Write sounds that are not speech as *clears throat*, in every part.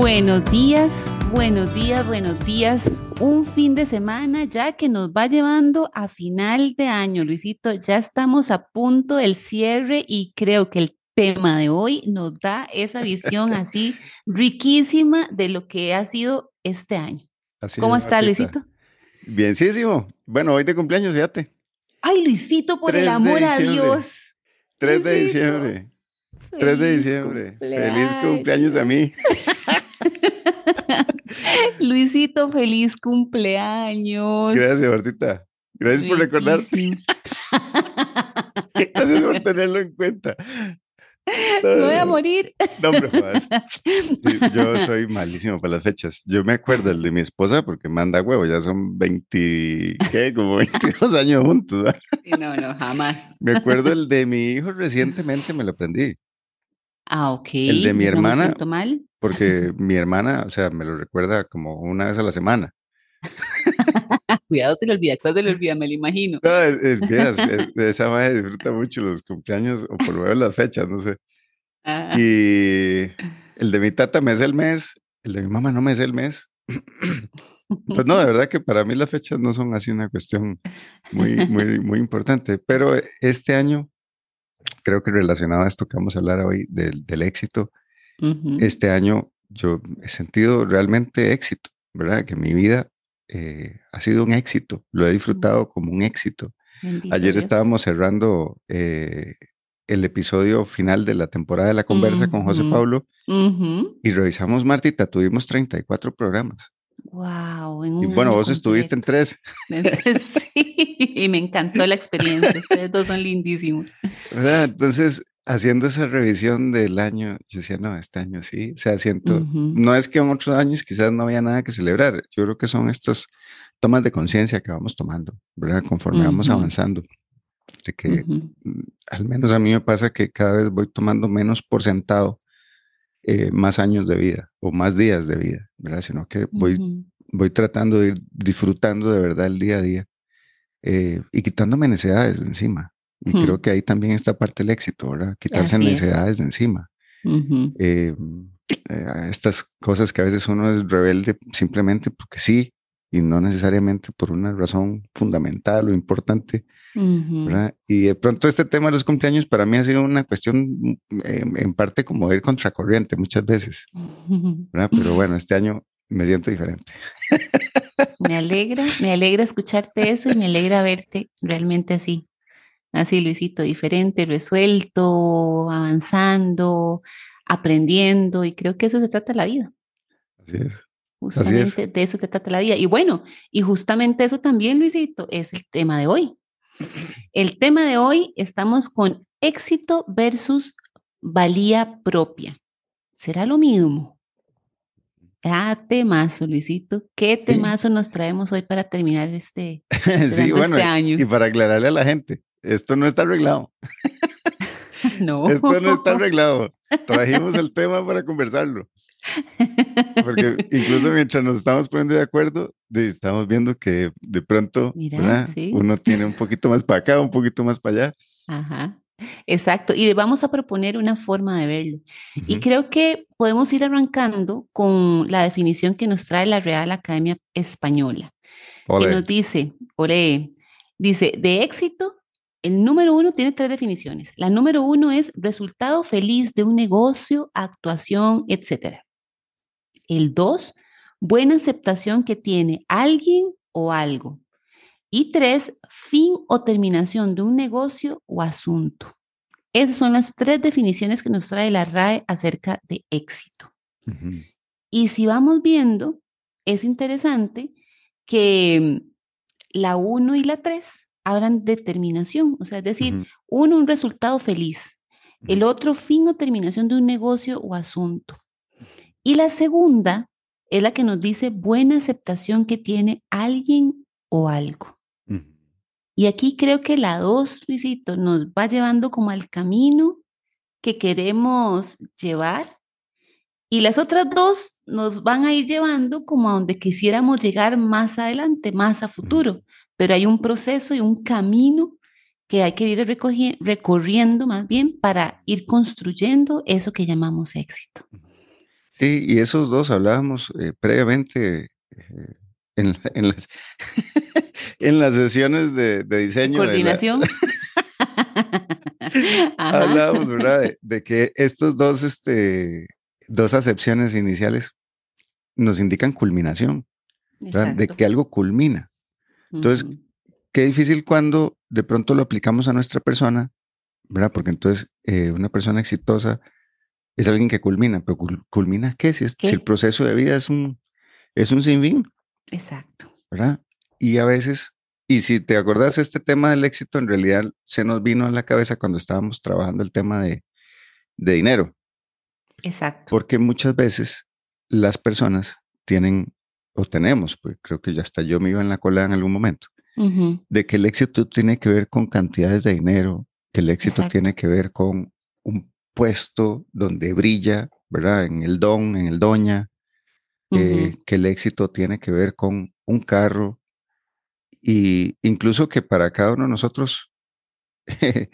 Buenos días, buenos días, buenos días. Un fin de semana ya que nos va llevando a final de año, Luisito. Ya estamos a punto del cierre y creo que el tema de hoy nos da esa visión *laughs* así riquísima de lo que ha sido este año. ¿Cómo está, Luisito? Bienísimo. Bueno, hoy de cumpleaños, fíjate. Ay, Luisito, por el amor a Dios. 3 de diciembre. 3 de diciembre. Feliz cumpleaños a mí. *laughs* *laughs* Luisito, feliz cumpleaños. Gracias, Martita. Gracias por recordar. *laughs* Gracias por tenerlo en cuenta. Me voy a morir. No, hombre, yo soy malísimo para las fechas. Yo me acuerdo el de mi esposa porque manda huevo, ya son 20, ¿qué? Como 22 años juntos. no, no, jamás. Me acuerdo el de mi hijo recientemente, me lo aprendí. Ah, ok. El de mi hermana. ¿No mal? Porque mi hermana, o sea, me lo recuerda como una vez a la semana. *laughs* Cuidado, se le olvida, ¿cuál se le olvida? Me lo imagino. No, *laughs* es, esa madre disfruta mucho los cumpleaños, o por lo menos las fechas, no sé. Ah. Y el de mi tata me es el mes, el de mi mamá no me es el mes. *clears throat* Pues no, de verdad que para mí las fechas no son así una cuestión muy, muy, muy importante, pero este año creo que relacionado a esto que vamos a hablar hoy del, del éxito, este año yo he sentido realmente éxito, ¿verdad? Que mi vida eh, ha sido un éxito, lo he disfrutado como un éxito. Ayer estábamos cerrando eh, el episodio final de la temporada de la conversa con José Pablo y revisamos, Martita, tuvimos 34 programas. Wow. y bueno, vos estuviste en tres. *laughs* sí, y me encantó la experiencia. Ustedes dos son *laughs* lindísimos. Entonces, haciendo esa revisión del año, yo decía, no, este año sí, o sea, siento, no es que en otros años quizás no había nada que celebrar, yo creo que son estos tomas de conciencia que vamos tomando, ¿verdad? Conforme vamos avanzando. De que al menos a mí me pasa que cada vez voy tomando menos por sentado eh, más años de vida o más días de vida, ¿verdad? Sino que voy, voy tratando de ir disfrutando de verdad el día a día eh, y quitándome necesidades de encima. Y creo que ahí también está parte del éxito, ¿verdad? Quitarse necesidades de encima. Eh, estas cosas que a veces uno es rebelde simplemente porque sí, y no necesariamente por una razón fundamental o importante. ¿verdad? Y de pronto este tema de los cumpleaños para mí ha sido una cuestión em, en, parte como de ir contracorriente muchas veces. *laughs* ¿verdad? Pero bueno, este año me siento diferente. Me alegra, me alegra escucharte eso y me alegra verte realmente así. Así, Luisito, diferente, resuelto, avanzando, aprendiendo, y creo que eso se trata la vida. Así es. Justamente de eso se trata la vida. Y bueno, y justamente eso también, Luisito, es el tema de hoy. El tema de hoy estamos con éxito versus valía propia. ¿Será lo mismo? Ah, temazo, Luisito. ¿Qué temazo nos traemos hoy para terminar este, *laughs* sí, bueno, este año? Y para aclararle a la gente, esto no está arreglado. *laughs* no. Esto no está *laughs* arreglado. Trajimos el tema para conversarlo. Porque incluso mientras nos estamos poniendo de acuerdo, estamos viendo que de pronto uno tiene un poquito más para acá, un poquito más para allá. Ajá. Exacto, y vamos a proponer una forma de verlo. Y creo que podemos ir arrancando con la definición que nos trae la Real Academia Española, que nos dice, ore, dice, de éxito, el número uno tiene tres definiciones. La número uno es resultado feliz de un negocio, actuación, etcétera. El dos, buena aceptación que tiene alguien o algo. Y tres, fin o terminación de un negocio o asunto. Esas son las tres definiciones que nos trae la RAE acerca de éxito. Y si vamos viendo, es interesante que mm, la uno y la tres hablan de terminación, o sea, es decir, uno un resultado feliz, el otro fin o terminación de un negocio o asunto. Y la segunda es la que nos dice buena aceptación que tiene alguien o algo. Y aquí creo que la dos, Luisito, nos va llevando como al camino que queremos llevar. Y las otras dos nos van a ir llevando como a donde quisiéramos llegar más adelante, más a futuro. Pero hay un proceso y un camino que hay que ir recorriendo más bien para ir construyendo eso que llamamos éxito. Sí, y esos dos hablábamos eh, previamente eh, en, las, *laughs* en las sesiones de, diseño. Coordinación. *laughs* hablábamos, ¿verdad? De, que estos dos, este, dos acepciones iniciales nos indican culminación, de que algo culmina. Entonces, qué difícil cuando de pronto lo aplicamos a nuestra persona, ¿verdad? Porque entonces eh, una persona exitosa es alguien que culmina, pero culmina qué? Si, si el proceso de vida es un, es un sinfín. Exacto. ¿Verdad? Y a veces, y si te acordás, este tema del éxito en realidad se nos vino a la cabeza cuando estábamos trabajando el tema de, de dinero. Exacto. Porque muchas veces las personas tienen o tenemos, pues creo que ya hasta yo me iba en la cola en algún momento, de que el éxito tiene que ver con cantidades de dinero, que el éxito tiene que ver con un puesto donde brilla, ¿verdad? En el don, en el doña, que el éxito tiene que ver con un carro y incluso que para cada uno de nosotros *laughs*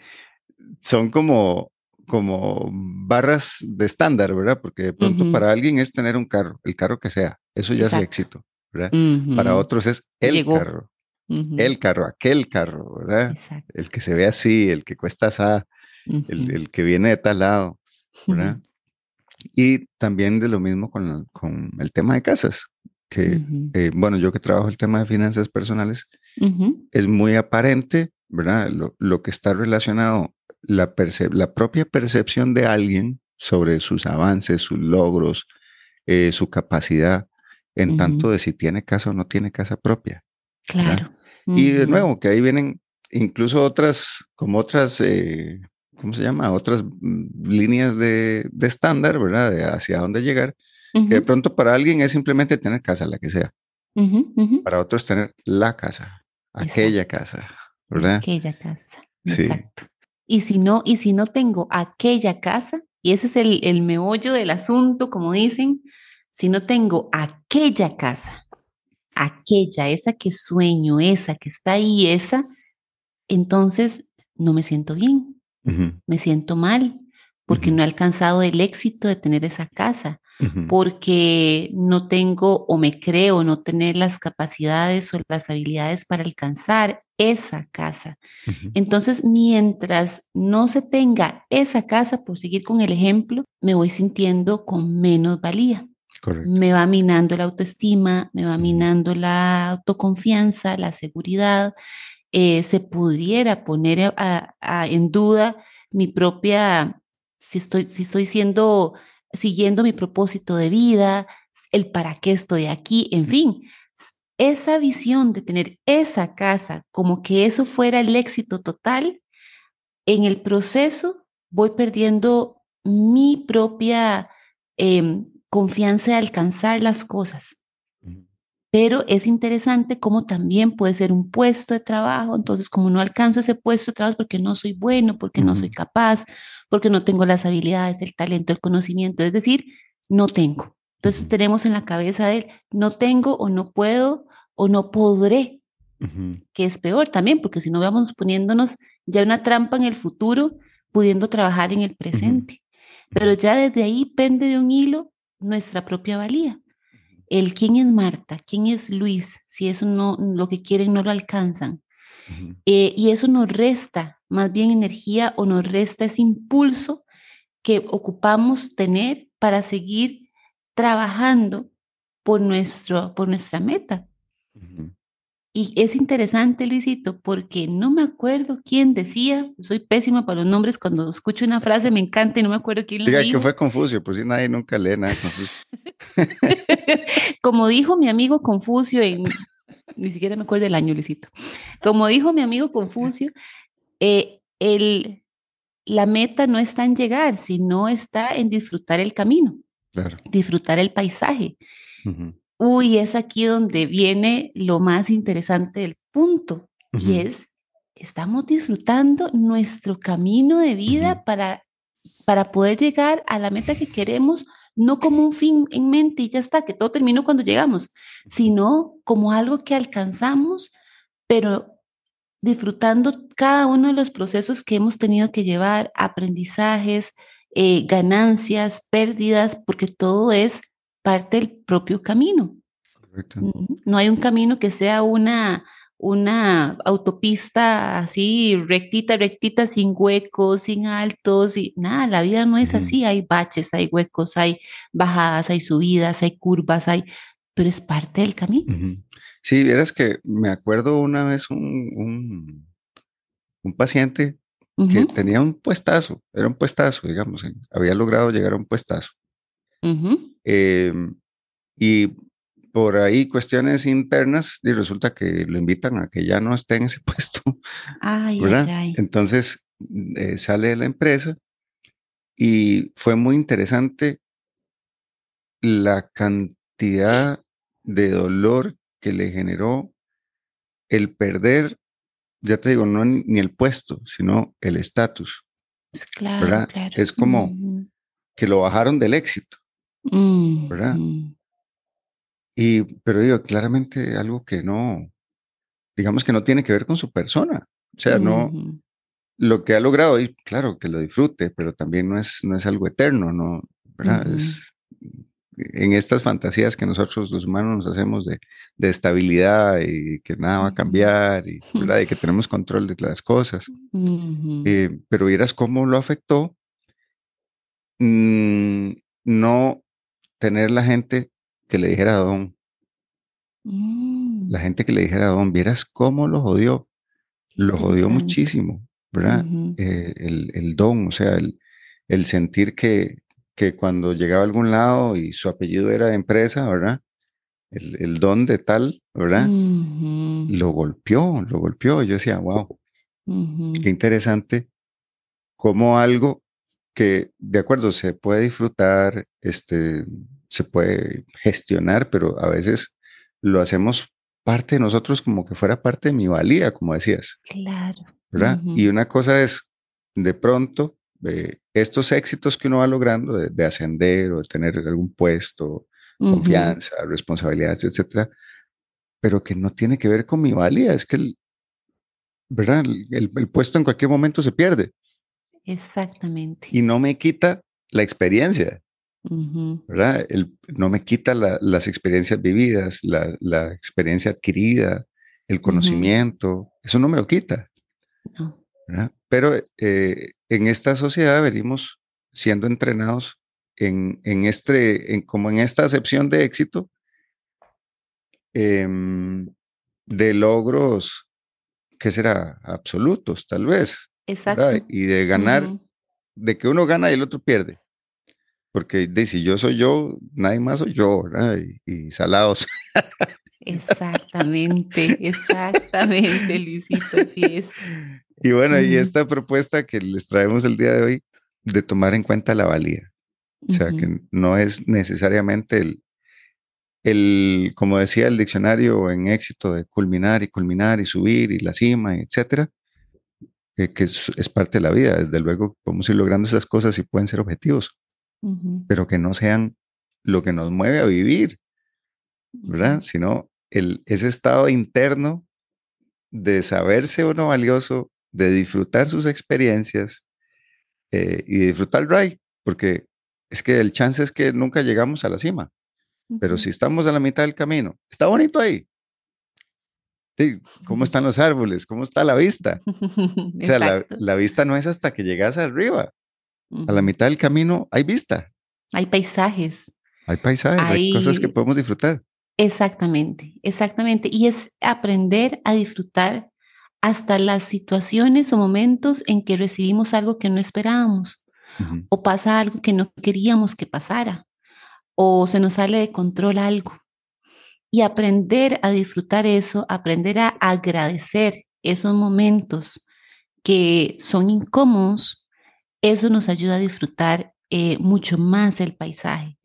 son como como barras de estándar, ¿verdad? Porque de pronto para alguien es tener un carro, el carro que sea, eso ya es éxito, ¿verdad? Para otros es el carro, el carro, aquel carro, ¿verdad? El que se ve así, el que cuesta así, el, que viene de tal lado, ¿verdad? Y también de lo mismo con, con el tema de casas, que, eh, bueno, yo que trabajo el tema de finanzas personales, es muy aparente, ¿verdad? Lo, lo que está relacionado la, la propia percepción de alguien sobre sus avances, sus logros, eh, su capacidad, en tanto de si tiene casa o no tiene casa propia. Claro. Y de nuevo, que ahí vienen incluso otras, como otras, eh, ¿cómo se llama? Otras mm, líneas de, estándar, ¿verdad? De hacia dónde llegar. Que de pronto para alguien es simplemente tener casa, la que sea. Para otros tener la casa, aquella casa, ¿verdad? Aquella casa. Exacto. Y si no, y si no tengo aquella casa, y ese es el, el meollo del asunto, como dicen, si no tengo aquella casa, aquella, esa que sueño, esa que está ahí, esa, entonces no me siento bien, me siento mal, porque no he alcanzado el éxito de tener esa casa porque no tengo o me creo no tener las capacidades o las habilidades para alcanzar esa casa. Entonces, mientras no se tenga esa casa, por seguir con el ejemplo, me voy sintiendo con menos valía. Me va minando la autoestima, me va minando la autoconfianza, la seguridad. Eh, se pudiera poner en duda mi propia, si estoy, si estoy siendo siguiendo mi propósito de vida, el para qué estoy aquí, en fin, esa visión de tener esa casa como que eso fuera el éxito total, en el proceso voy perdiendo mi propia em, confianza de alcanzar las cosas. Pero es interesante cómo también puede ser un puesto de trabajo, entonces como no alcanzo ese puesto de trabajo porque no soy bueno, porque no soy capaz, porque no tengo las habilidades, el talento, el conocimiento, es decir, no tengo. Entonces tenemos en la cabeza de él, no tengo o no puedo o no podré, que es peor también, porque si no vamos poniéndonos ya una trampa en el futuro, pudiendo trabajar en el presente. Pero ya desde ahí pende de un hilo nuestra propia valía. El quién es Marta, quién es Luis, si eso no, lo que quieren no lo alcanzan. Eh, y eso nos resta más bien energía o nos resta ese impulso que ocupamos tener para seguir trabajando por, nuestro, por nuestra meta. Y es interesante, Luisito, porque no me acuerdo quién decía, soy pésima para los nombres, cuando escucho una frase me encanta y no me acuerdo quién lo Diga dijo. que fue Confucio, pues si nadie nunca lee nada de Confucio. *laughs* Como dijo mi amigo Confucio, en, ni siquiera me acuerdo del año, Luisito. Como dijo mi amigo Confucio, eh, el, la meta no está en llegar, sino está en disfrutar el camino, disfrutar el paisaje. Uy, es aquí donde viene lo más interesante del punto, y es, estamos disfrutando nuestro camino de vida para, para poder llegar a la meta que queremos, no como un fin en mente y ya está, que todo terminó cuando llegamos, sino como algo que alcanzamos, pero disfrutando cada uno de los procesos que hemos tenido que llevar, aprendizajes, eh, ganancias, pérdidas, porque todo es parte del propio camino. No hay un camino que sea una, una autopista así rectita, rectita, sin huecos, sin altos, y nada, la vida no es así, hay baches, hay huecos, hay bajadas, hay subidas, hay curvas, hay, pero es parte del camino. Sí, vieras que me acuerdo una vez un, un, paciente que tenía un puestazo, era un puestazo, digamos, había logrado llegar a un puestazo. Em, y por ahí cuestiones internas y resulta que lo invitan a que ya no esté en ese *laughs* puesto. Ay, ay, Entonces eh, sale de la empresa y fue muy interesante la cantidad de dolor que le generó el perder, ya te digo, no ni el puesto, sino el estatus. Claro, claro. Es como que lo bajaron del éxito, ¿verdad? Y, pero digo, claramente algo que no, digamos que no tiene que ver con su persona. O sea, no, lo que ha logrado, y claro, que lo disfrute, pero también no es, no es algo eterno, ¿no? ¿verdad? Es, en estas fantasías que nosotros los humanos nos hacemos de, estabilidad y que nada va a cambiar *laughs* y, que tenemos control de las cosas. Eh, pero vieras cómo lo afectó mm, no tener la gente que le dijera a Don. Mm. La gente que le dijera a Don, vieras cómo lo jodió. Lo jodió muchísimo, ¿verdad? Eh, el, don, o sea, el sentir que, que cuando llegaba a algún lado y su apellido era empresa, ¿verdad? El, don de tal, ¿verdad? Lo golpeó, lo golpeó. Yo decía, wow, qué interesante cómo algo que, de acuerdo, se puede disfrutar, este, se puede gestionar, pero a veces lo hacemos parte de nosotros como que fuera parte de mi valía, como decías. Claro. ¿Verdad? Y una cosa es, de pronto, estos éxitos que uno va logrando de, ascender o de tener algún puesto, confianza, responsabilidades, etcétera, pero que no tiene que ver con mi valía, es que el, ¿verdad? El, puesto en cualquier momento se pierde. Exactamente. Y no me quita la experiencia, ¿verdad? no me quita las experiencias vividas, la, experiencia adquirida, el conocimiento, eso no me lo quita. No. Pero eh, en esta sociedad venimos siendo entrenados en, este, en, como en esta acepción de éxito, em, de logros, ¿qué será? Absolutos, tal vez. Exacto. Y de ganar, de que uno gana y el otro pierde. Porque de, si yo soy yo, nadie más soy yo, ¿verdad? Y, salados. *laughs* Exactamente, exactamente, Luisito, así es. Y bueno, y esta propuesta que les traemos el día de hoy, de tomar en cuenta la valía. O sea, que no es necesariamente el, el, como decía el diccionario en éxito, de culminar y culminar y subir y la cima, etcétera, eh, que es, parte de la vida. Desde luego podemos ir logrando esas cosas y pueden ser objetivos, pero que no sean lo que nos mueve a vivir, ¿verdad? Sino el, ese estado interno de saberse uno valioso, de disfrutar sus experiencias eh, y disfrutar el ride, porque es que el chance es que nunca llegamos a la cima, pero si estamos a la mitad del camino, está bonito ahí. ¿Cómo están los árboles? ¿Cómo está la vista? *laughs* o sea, la, vista no es hasta que llegas arriba. A la mitad del camino hay vista. Hay paisajes. Hay paisajes, hay cosas que podemos disfrutar. Exactamente, exactamente. Y es aprender a disfrutar hasta las situaciones o momentos en que recibimos algo que no esperábamos o pasa algo que no queríamos que pasara o se nos sale de control algo. Y aprender a disfrutar eso, aprender a agradecer esos momentos que son incómodos, eso nos ayuda a disfrutar eh, mucho más el paisaje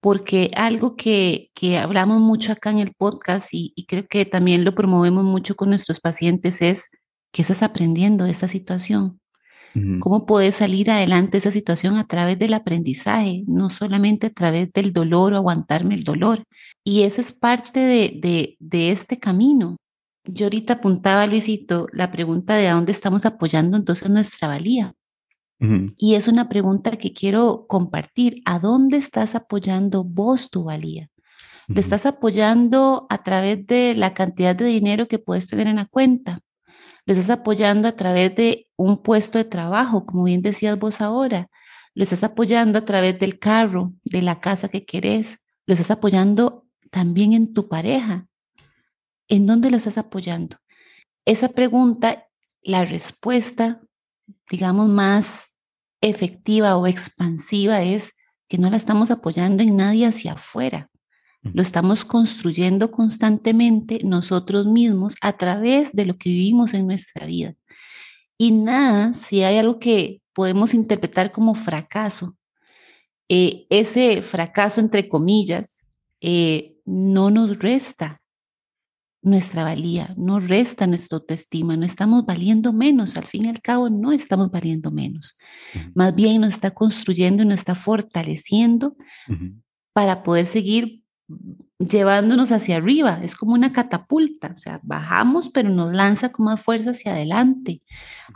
porque algo que, hablamos mucho acá en el podcast y, creo que también lo promovemos mucho con nuestros pacientes es que estás aprendiendo de esta situación. ¿Cómo puedes salir adelante de esa situación a través del aprendizaje, no solamente a través del dolor o aguantarme el dolor? Y eso es parte de, de este camino. Yo ahorita apuntaba, Luisito, la pregunta de a dónde estamos apoyando entonces nuestra valía. Y es una pregunta que quiero compartir. ¿A dónde estás apoyando vos tu valía? ¿Lo estás apoyando a través de la cantidad de dinero que puedes tener en la cuenta? ¿Lo estás apoyando a través de un puesto de trabajo, como bien decías vos ahora? ¿Lo estás apoyando a través del carro, de la casa que querés? ¿Lo estás apoyando también en tu pareja? ¿En dónde lo estás apoyando? Esa pregunta, la respuesta, digamos, más efectiva o expansiva es que no la estamos apoyando en nadie hacia afuera. Lo estamos construyendo constantemente nosotros mismos a través de lo que vivimos en nuestra vida. Y nada, si hay algo que podemos interpretar como fracaso, eh, ese fracaso entre comillas eh, no nos resta nuestra valía, no resta nuestra autoestima, no estamos valiendo menos, al fin y al cabo no estamos valiendo menos. Más bien nos está construyendo y nos está fortaleciendo para poder seguir llevándonos hacia arriba. Es como una catapulta, o sea, bajamos, pero nos lanza con más fuerza hacia adelante,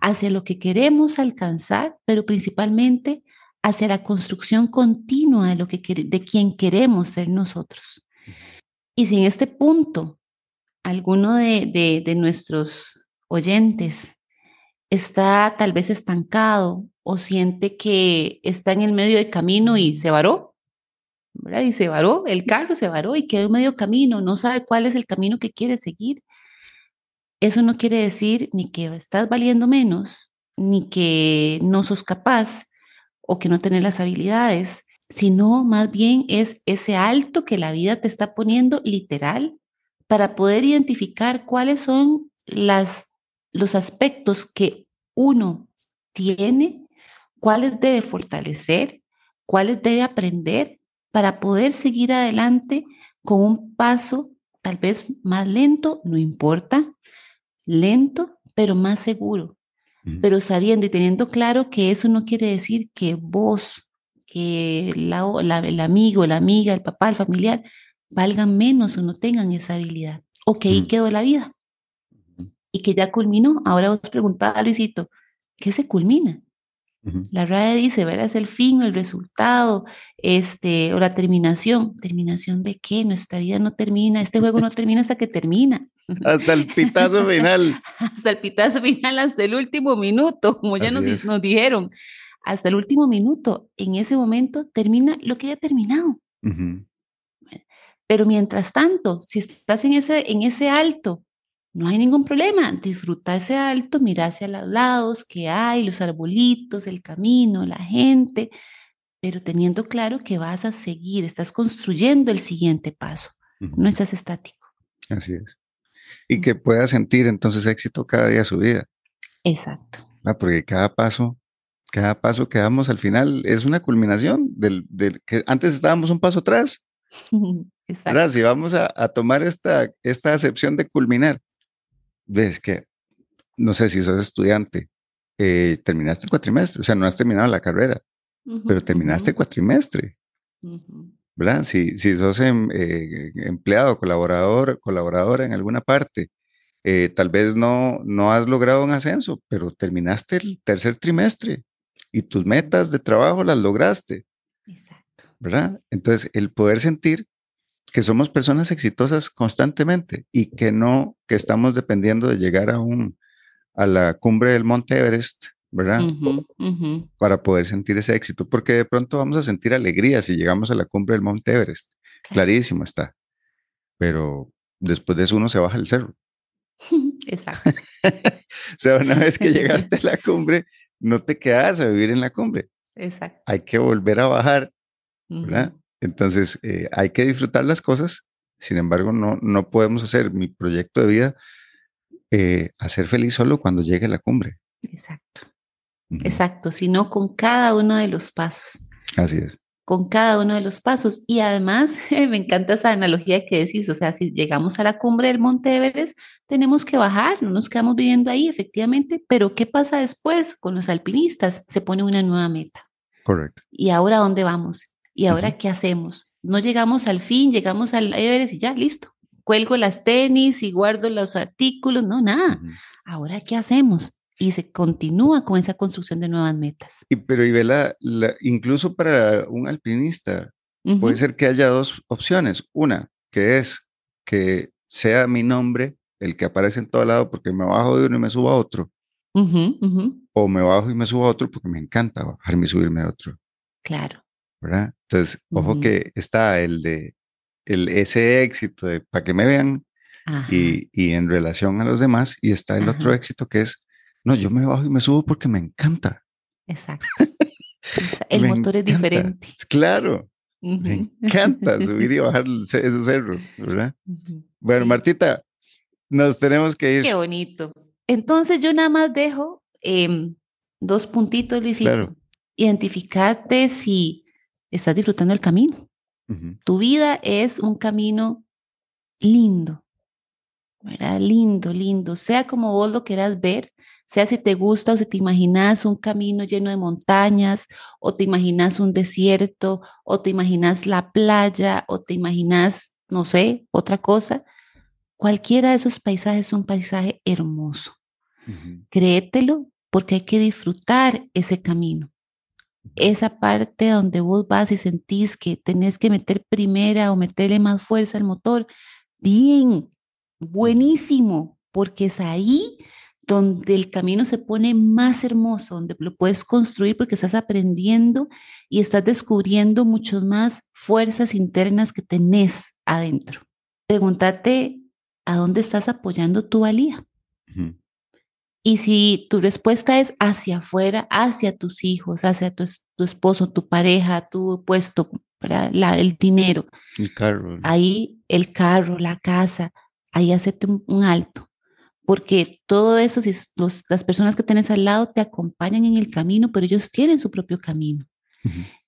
hacia lo que queremos alcanzar, pero principalmente hacia la construcción continua de, lo que, de quien queremos ser nosotros. Y si en este punto alguno de, de, nuestros oyentes está tal vez estancado o siente que está en el medio del camino y se varó, ¿verdad? Y se varó, el carro se varó y quedó en medio camino, no sabe cuál es el camino que quiere seguir. Eso no quiere decir ni que estás valiendo menos, ni que no sos capaz o que no tenés las habilidades, sino más bien es ese alto que la vida te está poniendo literal para poder identificar cuáles son las, los aspectos que uno tiene, cuáles debe fortalecer, cuáles debe aprender para poder seguir adelante con un paso tal vez más lento, no importa, lento, pero más seguro, pero sabiendo y teniendo claro que eso no quiere decir que vos, que la, el amigo, la amiga, el papá, el familiar, valgan menos o no tengan esa habilidad, o que ahí mm. quedó la vida y que ya culminó. Ahora vos preguntaba, Luisito, ¿qué se culmina? La RAE dice, ¿verdad? Es el fin, el resultado, este, o la terminación. ¿Terminación de qué? Nuestra vida no termina, este juego no termina hasta que termina. *laughs* Hasta el pitazo final. *laughs* hasta el pitazo final, hasta el último minuto, como ya nos, nos, dijeron. Hasta el último minuto, en ese momento termina lo que ya ha terminado. Pero mientras tanto, si estás en ese, en ese alto, no hay ningún problema. Disfruta ese alto, mira hacia los lados que hay, los arbolitos, el camino, la gente, pero teniendo claro que vas a seguir, estás construyendo el siguiente paso, no estás estático. Así es. Y que puedas sentir entonces éxito cada día de su vida. Exacto. Porque cada paso, cada paso que damos al final es una culminación del, del que antes estábamos un paso atrás. *laughs* Exacto. Si vamos a, tomar esta, esta acepción de culminar, ves que, no sé si sos estudiante, eh, terminaste el cuatrimestre, o sea, no has terminado la carrera, pero terminaste el cuatrimestre. ¿Verdad? Si, si sos em, eh, empleado, colaborador, colaboradora en alguna parte, eh, tal vez no, no has logrado un ascenso, pero terminaste el tercer trimestre y tus metas de trabajo las lograste. Exacto. ¿Verdad? Entonces, el poder sentir que somos personas exitosas constantemente y que no, que estamos dependiendo de llegar a un, a la cumbre del Monte Everest, ¿verdad? Para poder sentir ese éxito, porque de pronto vamos a sentir alegría si llegamos a la cumbre del Monte Everest. Clarísimo está. Pero después de eso uno se baja el cerro. *laughs* Exacto. *laughs* o sea, una vez que *laughs* llegaste a la cumbre, no te quedas a vivir en la cumbre. Exacto. Hay que volver a bajar, ¿verdad? Entonces, eh, hay que disfrutar las cosas. Sin embargo, no, no podemos hacer mi proyecto de vida eh, hacer feliz solo cuando llegue a la cumbre. Exacto. Exacto, sino con cada uno de los pasos. Así es. Con cada uno de los pasos. Y además, *laughs* me encanta esa analogía que decís, o sea, si llegamos a la cumbre del Monte Everest, tenemos que bajar, no nos quedamos viviendo ahí, efectivamente, pero ¿qué pasa después con los alpinistas? Se pone una nueva meta. Correcto. ¿Y ahora dónde vamos? ¿Y ahora qué hacemos? No llegamos al fin, llegamos al Everest y ya, listo. Cuelgo las tenis y guardo los artículos, no, nada. Ahora, ¿qué hacemos? y se continúa con esa construcción de nuevas metas. Y, pero, y la, incluso para un alpinista, puede ser que haya dos opciones. Una, que es que sea mi nombre el que aparece en todo lado porque me bajo de uno y me subo a otro. O me bajo y me subo a otro porque me encanta bajarme y subirme a otro. Claro. ¿Verdad? Entonces, ojo que está el de el, ese éxito de para que me vean y, y, en relación a los demás, y está el otro éxito que es, no, yo me bajo y me subo porque me encanta. Exacto. *laughs* el motor es diferente. Claro. Me encanta subir y bajar *laughs* esos cerros, ¿verdad? Bueno, Martita, nos tenemos que ir. Qué bonito. Entonces yo nada más dejo em, dos puntitos, Luisito. Claro. Identificate si estás disfrutando el camino. Tu vida es un camino lindo, ¿verdad? Lindo, lindo. Sea como vos lo quieras ver, sea si te gusta o si te imaginas un camino lleno de montañas, o te imaginas un desierto, o te imaginas la playa, o te imaginas, no sé, otra cosa. Cualquiera de esos paisajes es un paisaje hermoso. Créetelo porque hay que disfrutar ese camino esa parte donde vos vas y sentís que tenés que meter primera o meterle más fuerza al motor, bien, buenísimo, porque es ahí donde el camino se pone más hermoso, donde lo puedes construir porque estás aprendiendo y estás descubriendo muchas más fuerzas internas que tenés adentro. Pregúntate a dónde estás apoyando tu valía. Y si tu respuesta es hacia afuera, hacia tus hijos, hacia tu, esposo, tu pareja, tu puesto, La, el dinero. El carro. Ahí el carro, la casa, ahí hacete un, alto. Porque todo eso, si las personas que tienes al lado te acompañan en el camino, pero ellos tienen su propio camino.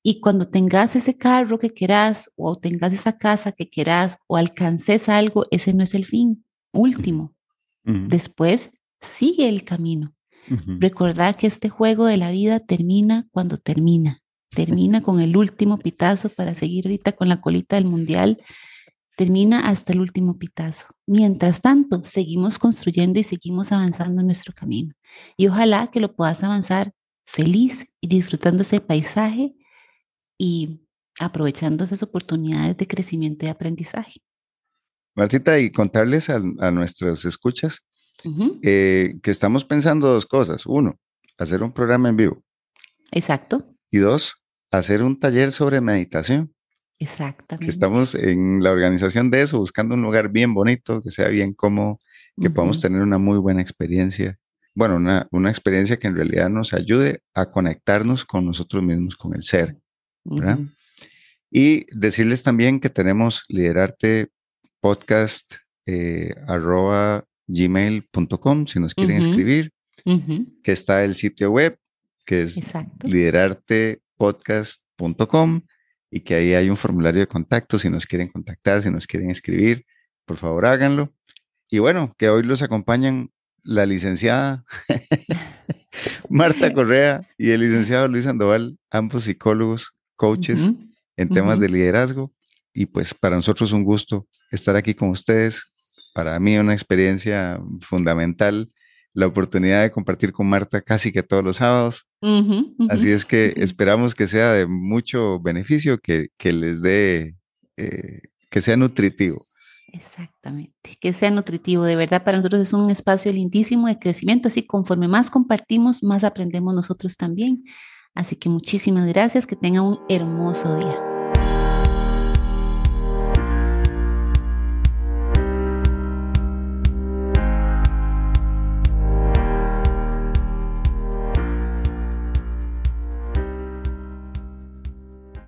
Y cuando tengas ese carro que quieras, o tengas esa casa que quieras, o alcances algo, ese no es el fin último. Después sigue el camino. Recordad que este juego de la vida termina cuando termina. Termina con el último pitazo para seguir ahorita con la colita del mundial. Termina hasta el último pitazo. Mientras tanto, seguimos construyendo y seguimos avanzando en nuestro camino. Y ojalá que lo puedas avanzar feliz y disfrutando ese paisaje y aprovechando esas oportunidades de crecimiento y aprendizaje. Martita, y contarles a, a nuestros escuchas eh, que estamos pensando dos cosas. Uno, hacer un programa en vivo. Exacto. Y dos, hacer un taller sobre meditación. Exactamente. Que estamos en la organización de eso, buscando un lugar bien bonito, que sea bien cómodo, que podamos tener una muy buena experiencia. Bueno, una, una, experiencia que en realidad nos ayude a conectarnos con nosotros mismos, con el ser. Y decirles también que tenemos Liderarte Podcast eh, arroba gmail.com si nos quieren escribir, que está el sitio web, que es liderartepodcast.com y que ahí hay un formulario de contacto si nos quieren contactar, si nos quieren escribir, por favor háganlo. Y bueno, que hoy los acompañan la licenciada *laughs* Marta Correa y el licenciado Luis Sandoval, ambos psicólogos, coaches en temas de liderazgo. Y pues para nosotros un gusto estar aquí con ustedes, para mí una experiencia fundamental la oportunidad de compartir con Marta casi que todos los sábados. Así es que esperamos que sea de mucho beneficio, que, les dé, eh, que sea nutritivo. Exactamente, que sea nutritivo. De verdad, para nosotros es un espacio lindísimo de crecimiento, así conforme más compartimos, más aprendemos nosotros también. Así que muchísimas gracias, que tengan un hermoso día.